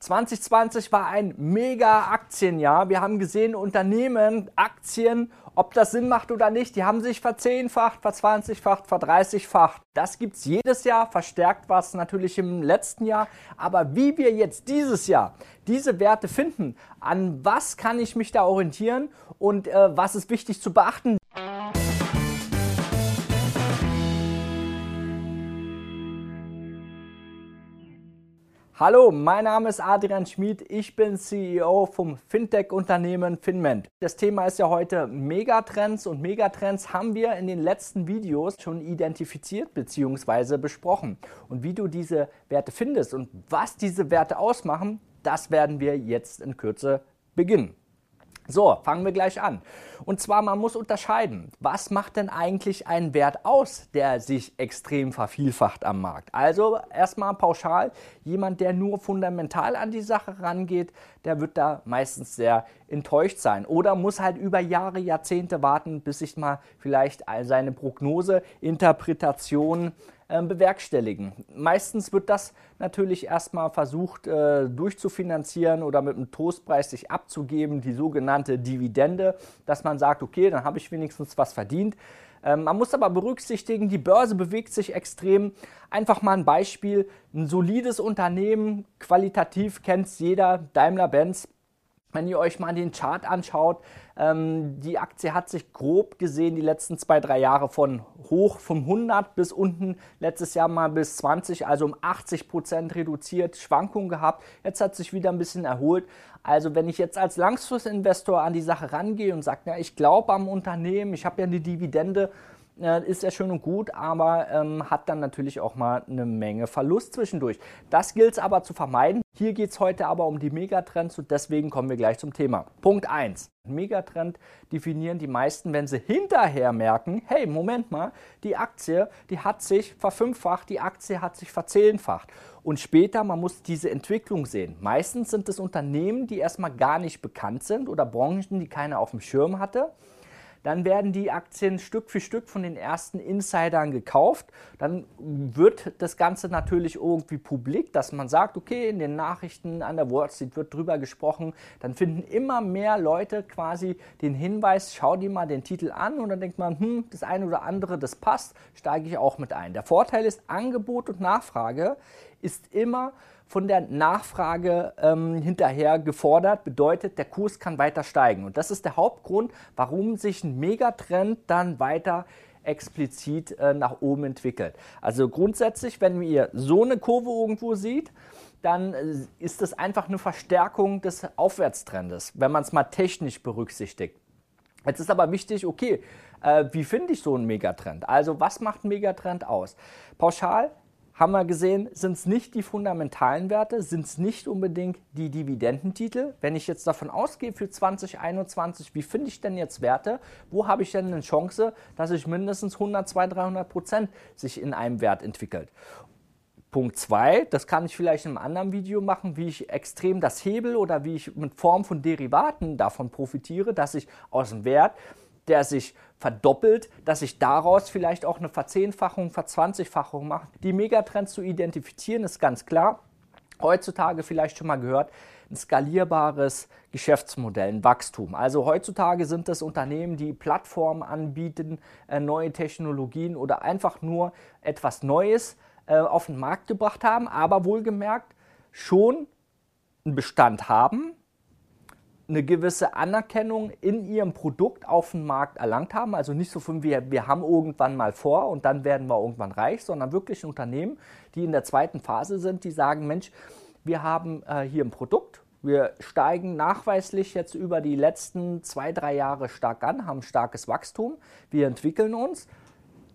2020 war ein mega Aktienjahr. Wir haben gesehen, Unternehmen, Aktien, ob das Sinn macht oder nicht, die haben sich verzehnfacht, verzwanzigfacht, verdreißigfacht. Das gibt es jedes Jahr, verstärkt war es natürlich im letzten Jahr. Aber wie wir jetzt dieses Jahr diese Werte finden, an was kann ich mich da orientieren und äh, was ist wichtig zu beachten, Hallo, mein Name ist Adrian Schmid, ich bin CEO vom Fintech-Unternehmen Finment. Das Thema ist ja heute Megatrends und Megatrends haben wir in den letzten Videos schon identifiziert bzw. besprochen. Und wie du diese Werte findest und was diese Werte ausmachen, das werden wir jetzt in Kürze beginnen. So, fangen wir gleich an. Und zwar, man muss unterscheiden, was macht denn eigentlich einen Wert aus, der sich extrem vervielfacht am Markt? Also erstmal pauschal, jemand, der nur fundamental an die Sache rangeht, der wird da meistens sehr enttäuscht sein oder muss halt über Jahre, Jahrzehnte warten, bis sich mal vielleicht seine Prognose, Interpretation bewerkstelligen. Meistens wird das natürlich erstmal versucht äh, durchzufinanzieren oder mit einem Toastpreis sich abzugeben, die sogenannte Dividende, dass man sagt, okay, dann habe ich wenigstens was verdient. Ähm, man muss aber berücksichtigen, die Börse bewegt sich extrem. Einfach mal ein Beispiel, ein solides Unternehmen, qualitativ kennt es jeder, Daimler-Benz, wenn ihr euch mal den Chart anschaut, ähm, die Aktie hat sich grob gesehen die letzten zwei, drei Jahre von hoch von 100 bis unten, letztes Jahr mal bis 20, also um 80 Prozent reduziert, Schwankungen gehabt. Jetzt hat sich wieder ein bisschen erholt. Also wenn ich jetzt als Langfristinvestor an die Sache rangehe und sage, ja, ich glaube am Unternehmen, ich habe ja eine Dividende, äh, ist ja schön und gut, aber ähm, hat dann natürlich auch mal eine Menge Verlust zwischendurch. Das gilt es aber zu vermeiden. Hier geht es heute aber um die Megatrends und deswegen kommen wir gleich zum Thema. Punkt 1. Megatrend definieren die meisten, wenn sie hinterher merken, hey, Moment mal, die Aktie, die hat sich verfünffacht, die Aktie hat sich verzehnfacht. Und später, man muss diese Entwicklung sehen. Meistens sind es Unternehmen, die erstmal gar nicht bekannt sind oder Branchen, die keiner auf dem Schirm hatte dann werden die Aktien Stück für Stück von den ersten Insidern gekauft. Dann wird das Ganze natürlich irgendwie publik, dass man sagt, okay, in den Nachrichten an der Wall Street wird drüber gesprochen. Dann finden immer mehr Leute quasi den Hinweis, schau dir mal den Titel an und dann denkt man, hm, das eine oder andere, das passt, steige ich auch mit ein. Der Vorteil ist, Angebot und Nachfrage ist immer von der Nachfrage ähm, hinterher gefordert, bedeutet, der Kurs kann weiter steigen. Und das ist der Hauptgrund, warum sich ein Megatrend dann weiter explizit äh, nach oben entwickelt. Also grundsätzlich, wenn ihr so eine Kurve irgendwo seht, dann äh, ist das einfach eine Verstärkung des Aufwärtstrendes, wenn man es mal technisch berücksichtigt. Jetzt ist aber wichtig, okay, äh, wie finde ich so einen Megatrend? Also was macht ein Megatrend aus? Pauschal haben wir gesehen, sind es nicht die fundamentalen Werte, sind es nicht unbedingt die Dividendentitel. Wenn ich jetzt davon ausgehe für 2021, wie finde ich denn jetzt Werte? Wo habe ich denn eine Chance, dass sich mindestens 100, 200, 300 Prozent sich in einem Wert entwickelt? Punkt 2, das kann ich vielleicht in einem anderen Video machen, wie ich extrem das hebel oder wie ich mit Form von Derivaten davon profitiere, dass ich aus dem Wert der sich verdoppelt, dass ich daraus vielleicht auch eine Verzehnfachung, Verzwanzigfachung mache. Die Megatrends zu identifizieren ist ganz klar. Heutzutage vielleicht schon mal gehört, ein skalierbares Geschäftsmodell, ein Wachstum. Also heutzutage sind es Unternehmen, die Plattformen anbieten, äh, neue Technologien oder einfach nur etwas Neues äh, auf den Markt gebracht haben, aber wohlgemerkt schon einen Bestand haben, eine gewisse Anerkennung in ihrem Produkt auf dem Markt erlangt haben. Also nicht so von wir, wir haben irgendwann mal vor und dann werden wir irgendwann reich, sondern wirklich Unternehmen, die in der zweiten Phase sind, die sagen, Mensch, wir haben äh, hier ein Produkt, wir steigen nachweislich jetzt über die letzten zwei, drei Jahre stark an, haben starkes Wachstum, wir entwickeln uns.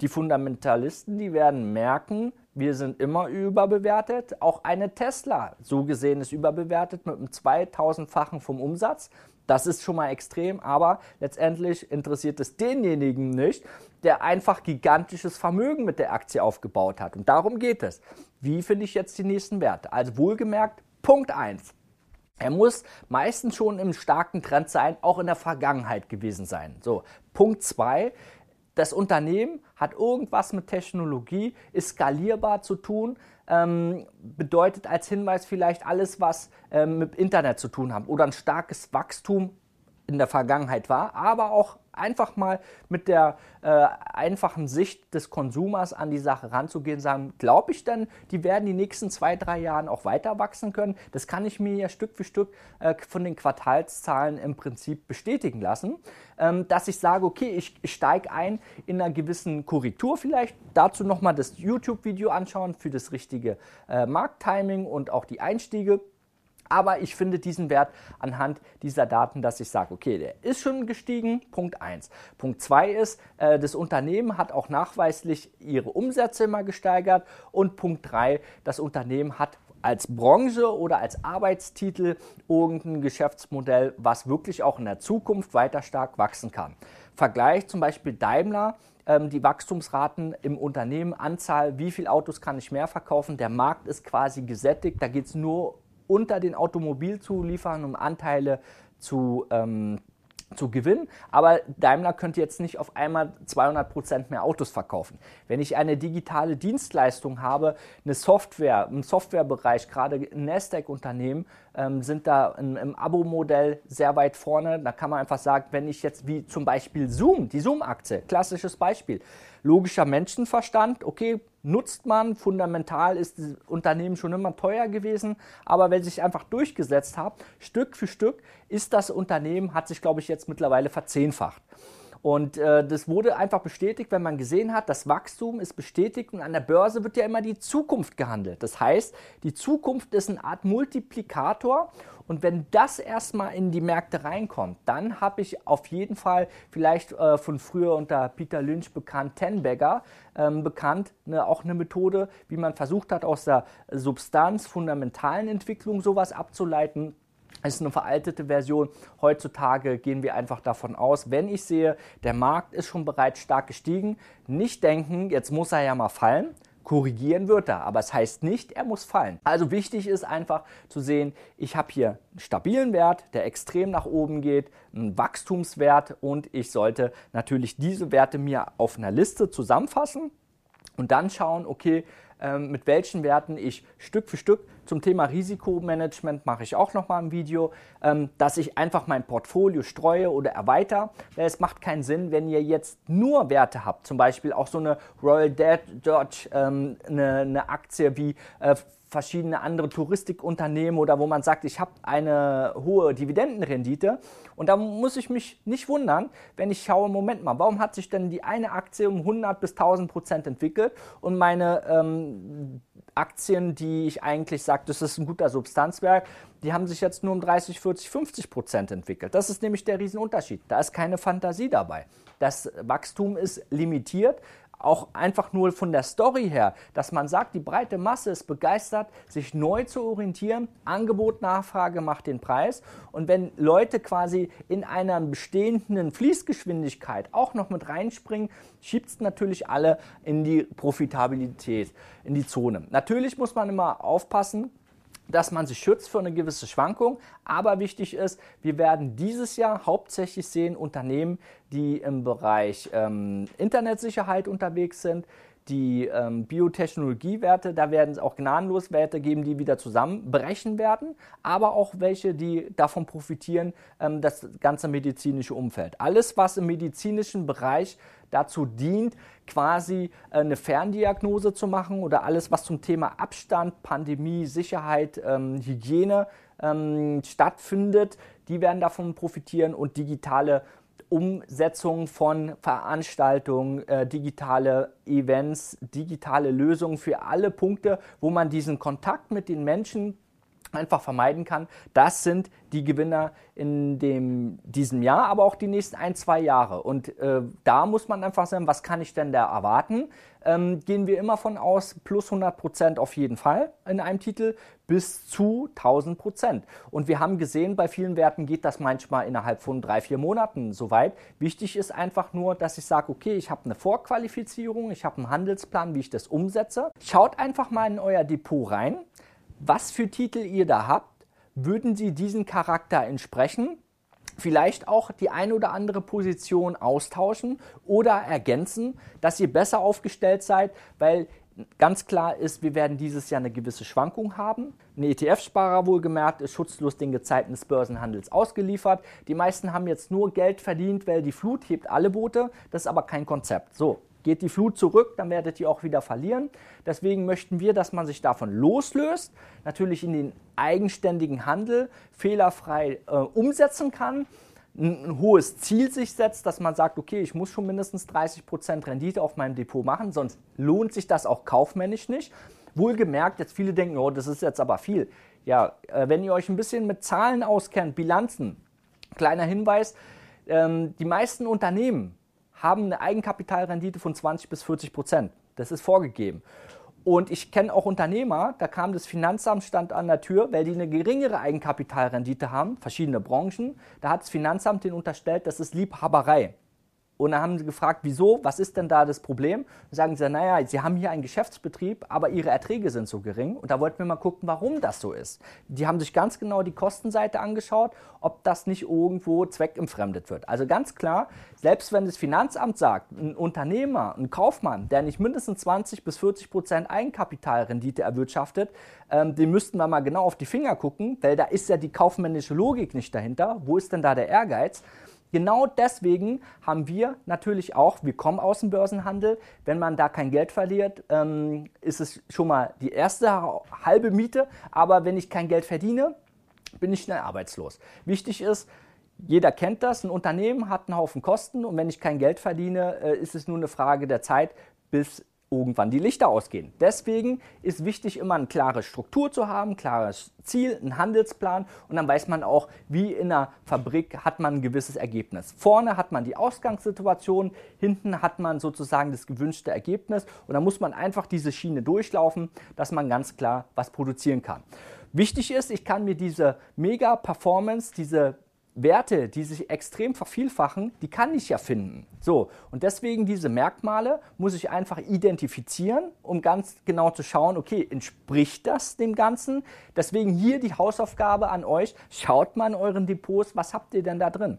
Die Fundamentalisten, die werden merken, wir sind immer überbewertet. Auch eine Tesla, so gesehen, ist überbewertet mit einem 2000-fachen vom Umsatz. Das ist schon mal extrem, aber letztendlich interessiert es denjenigen nicht, der einfach gigantisches Vermögen mit der Aktie aufgebaut hat. Und darum geht es. Wie finde ich jetzt die nächsten Werte? Also wohlgemerkt, Punkt 1. Er muss meistens schon im starken Trend sein, auch in der Vergangenheit gewesen sein. So, Punkt 2 das Unternehmen hat irgendwas mit Technologie, ist skalierbar zu tun, ähm, bedeutet als Hinweis vielleicht alles, was ähm, mit Internet zu tun hat oder ein starkes Wachstum in der Vergangenheit war, aber auch einfach mal mit der äh, einfachen Sicht des Konsumers an die Sache ranzugehen, sagen, glaube ich denn, die werden die nächsten zwei, drei Jahren auch weiter wachsen können? Das kann ich mir ja Stück für Stück äh, von den Quartalszahlen im Prinzip bestätigen lassen, ähm, dass ich sage, okay, ich, ich steige ein in einer gewissen Korrektur vielleicht, dazu nochmal das YouTube-Video anschauen für das richtige äh, Markttiming und auch die Einstiege. Aber ich finde diesen Wert anhand dieser Daten, dass ich sage, okay, der ist schon gestiegen. Punkt 1. Punkt 2 ist, äh, das Unternehmen hat auch nachweislich ihre Umsätze immer gesteigert. Und Punkt 3, das Unternehmen hat als Branche oder als Arbeitstitel irgendein Geschäftsmodell, was wirklich auch in der Zukunft weiter stark wachsen kann. Vergleich zum Beispiel Daimler, ähm, die Wachstumsraten im Unternehmen, Anzahl, wie viele Autos kann ich mehr verkaufen. Der Markt ist quasi gesättigt, da geht es nur unter den Automobilzulieferern, um Anteile zu, ähm, zu gewinnen. Aber Daimler könnte jetzt nicht auf einmal 200 Prozent mehr Autos verkaufen. Wenn ich eine digitale Dienstleistung habe, eine Software, im Softwarebereich, gerade Nasdaq-Unternehmen ähm, sind da im, im Abo-Modell sehr weit vorne. Da kann man einfach sagen, wenn ich jetzt wie zum Beispiel Zoom, die Zoom-Aktie, klassisches Beispiel, logischer Menschenverstand, okay, nutzt man. Fundamental ist das Unternehmen schon immer teuer gewesen, aber wenn sich einfach durchgesetzt hat, Stück für Stück ist das Unternehmen, hat sich, glaube ich, jetzt mittlerweile verzehnfacht. Und äh, das wurde einfach bestätigt, wenn man gesehen hat, das Wachstum ist bestätigt und an der Börse wird ja immer die Zukunft gehandelt. Das heißt, die Zukunft ist eine Art Multiplikator und wenn das erstmal in die Märkte reinkommt, dann habe ich auf jeden Fall vielleicht äh, von früher unter Peter Lynch bekannt, Tenbagger, ähm, bekannt, ne, auch eine Methode, wie man versucht hat, aus der Substanz, fundamentalen Entwicklung sowas abzuleiten. Es ist eine veraltete Version. Heutzutage gehen wir einfach davon aus, wenn ich sehe, der Markt ist schon bereits stark gestiegen, nicht denken, jetzt muss er ja mal fallen. Korrigieren wird er, aber es heißt nicht, er muss fallen. Also wichtig ist einfach zu sehen, ich habe hier einen stabilen Wert, der extrem nach oben geht, einen Wachstumswert und ich sollte natürlich diese Werte mir auf einer Liste zusammenfassen und dann schauen, okay, mit welchen Werten ich Stück für Stück zum Thema Risikomanagement mache ich auch noch mal ein Video, ähm, dass ich einfach mein Portfolio streue oder erweitere. Es macht keinen Sinn, wenn ihr jetzt nur Werte habt, zum Beispiel auch so eine Royal Dutch, ähm, eine, eine Aktie wie äh, verschiedene andere Touristikunternehmen oder wo man sagt, ich habe eine hohe Dividendenrendite. Und da muss ich mich nicht wundern, wenn ich schaue, Moment mal, warum hat sich denn die eine Aktie um 100 bis 1000 Prozent entwickelt und meine ähm, Aktien, die ich eigentlich sage, das ist ein guter Substanzwerk, die haben sich jetzt nur um 30, 40, 50 Prozent entwickelt. Das ist nämlich der Riesenunterschied. Da ist keine Fantasie dabei. Das Wachstum ist limitiert auch einfach nur von der Story her, dass man sagt, die breite Masse ist begeistert, sich neu zu orientieren. Angebot, Nachfrage macht den Preis. Und wenn Leute quasi in einer bestehenden Fließgeschwindigkeit auch noch mit reinspringen, schiebt es natürlich alle in die Profitabilität, in die Zone. Natürlich muss man immer aufpassen, dass man sich schützt für eine gewisse Schwankung. Aber wichtig ist, wir werden dieses Jahr hauptsächlich sehen Unternehmen, die im Bereich ähm, Internetsicherheit unterwegs sind, die ähm, Biotechnologiewerte, da werden es auch gnadenlos Werte geben, die wieder zusammenbrechen werden, aber auch welche, die davon profitieren, ähm, das ganze medizinische Umfeld. Alles, was im medizinischen Bereich dazu dient, quasi äh, eine Ferndiagnose zu machen oder alles, was zum Thema Abstand, Pandemie, Sicherheit, ähm, Hygiene ähm, stattfindet, die werden davon profitieren und digitale Umsetzung von Veranstaltungen, äh, digitale Events, digitale Lösungen für alle Punkte, wo man diesen Kontakt mit den Menschen einfach vermeiden kann. Das sind die Gewinner in dem, diesem Jahr, aber auch die nächsten ein, zwei Jahre. Und äh, da muss man einfach sagen, was kann ich denn da erwarten? Ähm, gehen wir immer von aus, plus 100 Prozent auf jeden Fall in einem Titel, bis zu 1000 Prozent. Und wir haben gesehen, bei vielen Werten geht das manchmal innerhalb von drei, vier Monaten so weit. Wichtig ist einfach nur, dass ich sage, okay, ich habe eine Vorqualifizierung, ich habe einen Handelsplan, wie ich das umsetze. Schaut einfach mal in euer Depot rein was für Titel ihr da habt, würden sie diesen Charakter entsprechen. Vielleicht auch die ein oder andere Position austauschen oder ergänzen, dass ihr besser aufgestellt seid, weil Ganz klar ist, wir werden dieses Jahr eine gewisse Schwankung haben. Ein ETF-Sparer wohlgemerkt ist schutzlos den Gezeiten des Börsenhandels ausgeliefert. Die meisten haben jetzt nur Geld verdient, weil die Flut hebt alle Boote. Das ist aber kein Konzept. So, geht die Flut zurück, dann werdet ihr auch wieder verlieren. Deswegen möchten wir, dass man sich davon loslöst, natürlich in den eigenständigen Handel fehlerfrei äh, umsetzen kann ein hohes Ziel sich setzt, dass man sagt, okay, ich muss schon mindestens 30% Rendite auf meinem Depot machen, sonst lohnt sich das auch kaufmännisch nicht. Wohlgemerkt, jetzt viele denken, oh, das ist jetzt aber viel. Ja, äh, wenn ihr euch ein bisschen mit Zahlen auskennt, Bilanzen, kleiner Hinweis, ähm, die meisten Unternehmen haben eine Eigenkapitalrendite von 20 bis 40 Prozent. Das ist vorgegeben. Und ich kenne auch Unternehmer, da kam das Finanzamt, stand an der Tür, weil die eine geringere Eigenkapitalrendite haben, verschiedene Branchen. Da hat das Finanzamt den unterstellt, das ist Liebhaberei. Und dann haben sie gefragt, wieso, was ist denn da das Problem? Und sagen sie, naja, sie haben hier einen Geschäftsbetrieb, aber ihre Erträge sind so gering. Und da wollten wir mal gucken, warum das so ist. Die haben sich ganz genau die Kostenseite angeschaut, ob das nicht irgendwo zweckentfremdet wird. Also ganz klar, selbst wenn das Finanzamt sagt, ein Unternehmer, ein Kaufmann, der nicht mindestens 20 bis 40 Prozent Eigenkapitalrendite erwirtschaftet, ähm, dem müssten wir mal genau auf die Finger gucken, weil da ist ja die kaufmännische Logik nicht dahinter. Wo ist denn da der Ehrgeiz? Genau deswegen haben wir natürlich auch, wir kommen aus dem Börsenhandel, wenn man da kein Geld verliert, ähm, ist es schon mal die erste halbe Miete, aber wenn ich kein Geld verdiene, bin ich schnell arbeitslos. Wichtig ist, jeder kennt das, ein Unternehmen hat einen Haufen Kosten. Und wenn ich kein Geld verdiene, äh, ist es nur eine Frage der Zeit, bis irgendwann die Lichter ausgehen. Deswegen ist wichtig, immer eine klare Struktur zu haben, ein klares Ziel, einen Handelsplan und dann weiß man auch, wie in einer Fabrik hat man ein gewisses Ergebnis. Vorne hat man die Ausgangssituation, hinten hat man sozusagen das gewünschte Ergebnis und dann muss man einfach diese Schiene durchlaufen, dass man ganz klar was produzieren kann. Wichtig ist, ich kann mir diese Mega-Performance, diese Werte, die sich extrem vervielfachen, die kann ich ja finden. So, und deswegen diese Merkmale muss ich einfach identifizieren, um ganz genau zu schauen, okay, entspricht das dem Ganzen? Deswegen hier die Hausaufgabe an euch, schaut mal in euren Depots, was habt ihr denn da drin?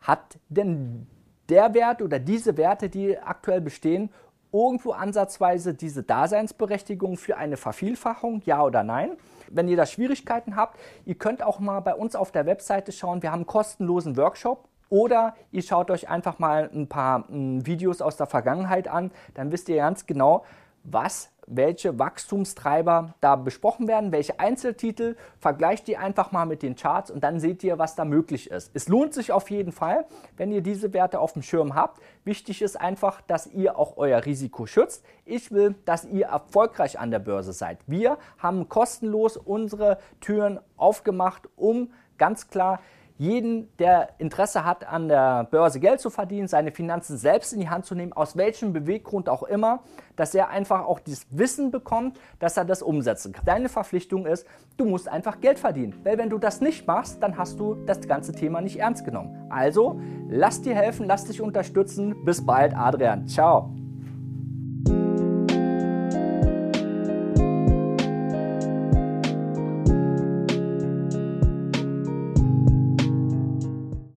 Hat denn der Wert oder diese Werte, die aktuell bestehen, irgendwo ansatzweise diese Daseinsberechtigung für eine Vervielfachung, ja oder nein? Wenn ihr da Schwierigkeiten habt, ihr könnt auch mal bei uns auf der Webseite schauen. Wir haben einen kostenlosen Workshop. Oder ihr schaut euch einfach mal ein paar m, Videos aus der Vergangenheit an. Dann wisst ihr ganz genau, was welche Wachstumstreiber da besprochen werden, welche Einzeltitel. Vergleicht die einfach mal mit den Charts und dann seht ihr, was da möglich ist. Es lohnt sich auf jeden Fall, wenn ihr diese Werte auf dem Schirm habt. Wichtig ist einfach, dass ihr auch euer Risiko schützt. Ich will, dass ihr erfolgreich an der Börse seid. Wir haben kostenlos unsere Türen aufgemacht, um ganz klar jeden, der Interesse hat, an der Börse Geld zu verdienen, seine Finanzen selbst in die Hand zu nehmen, aus welchem Beweggrund auch immer, dass er einfach auch dieses Wissen bekommt, dass er das umsetzen kann. Deine Verpflichtung ist, du musst einfach Geld verdienen. Weil wenn du das nicht machst, dann hast du das ganze Thema nicht ernst genommen. Also, lass dir helfen, lass dich unterstützen. Bis bald, Adrian. Ciao.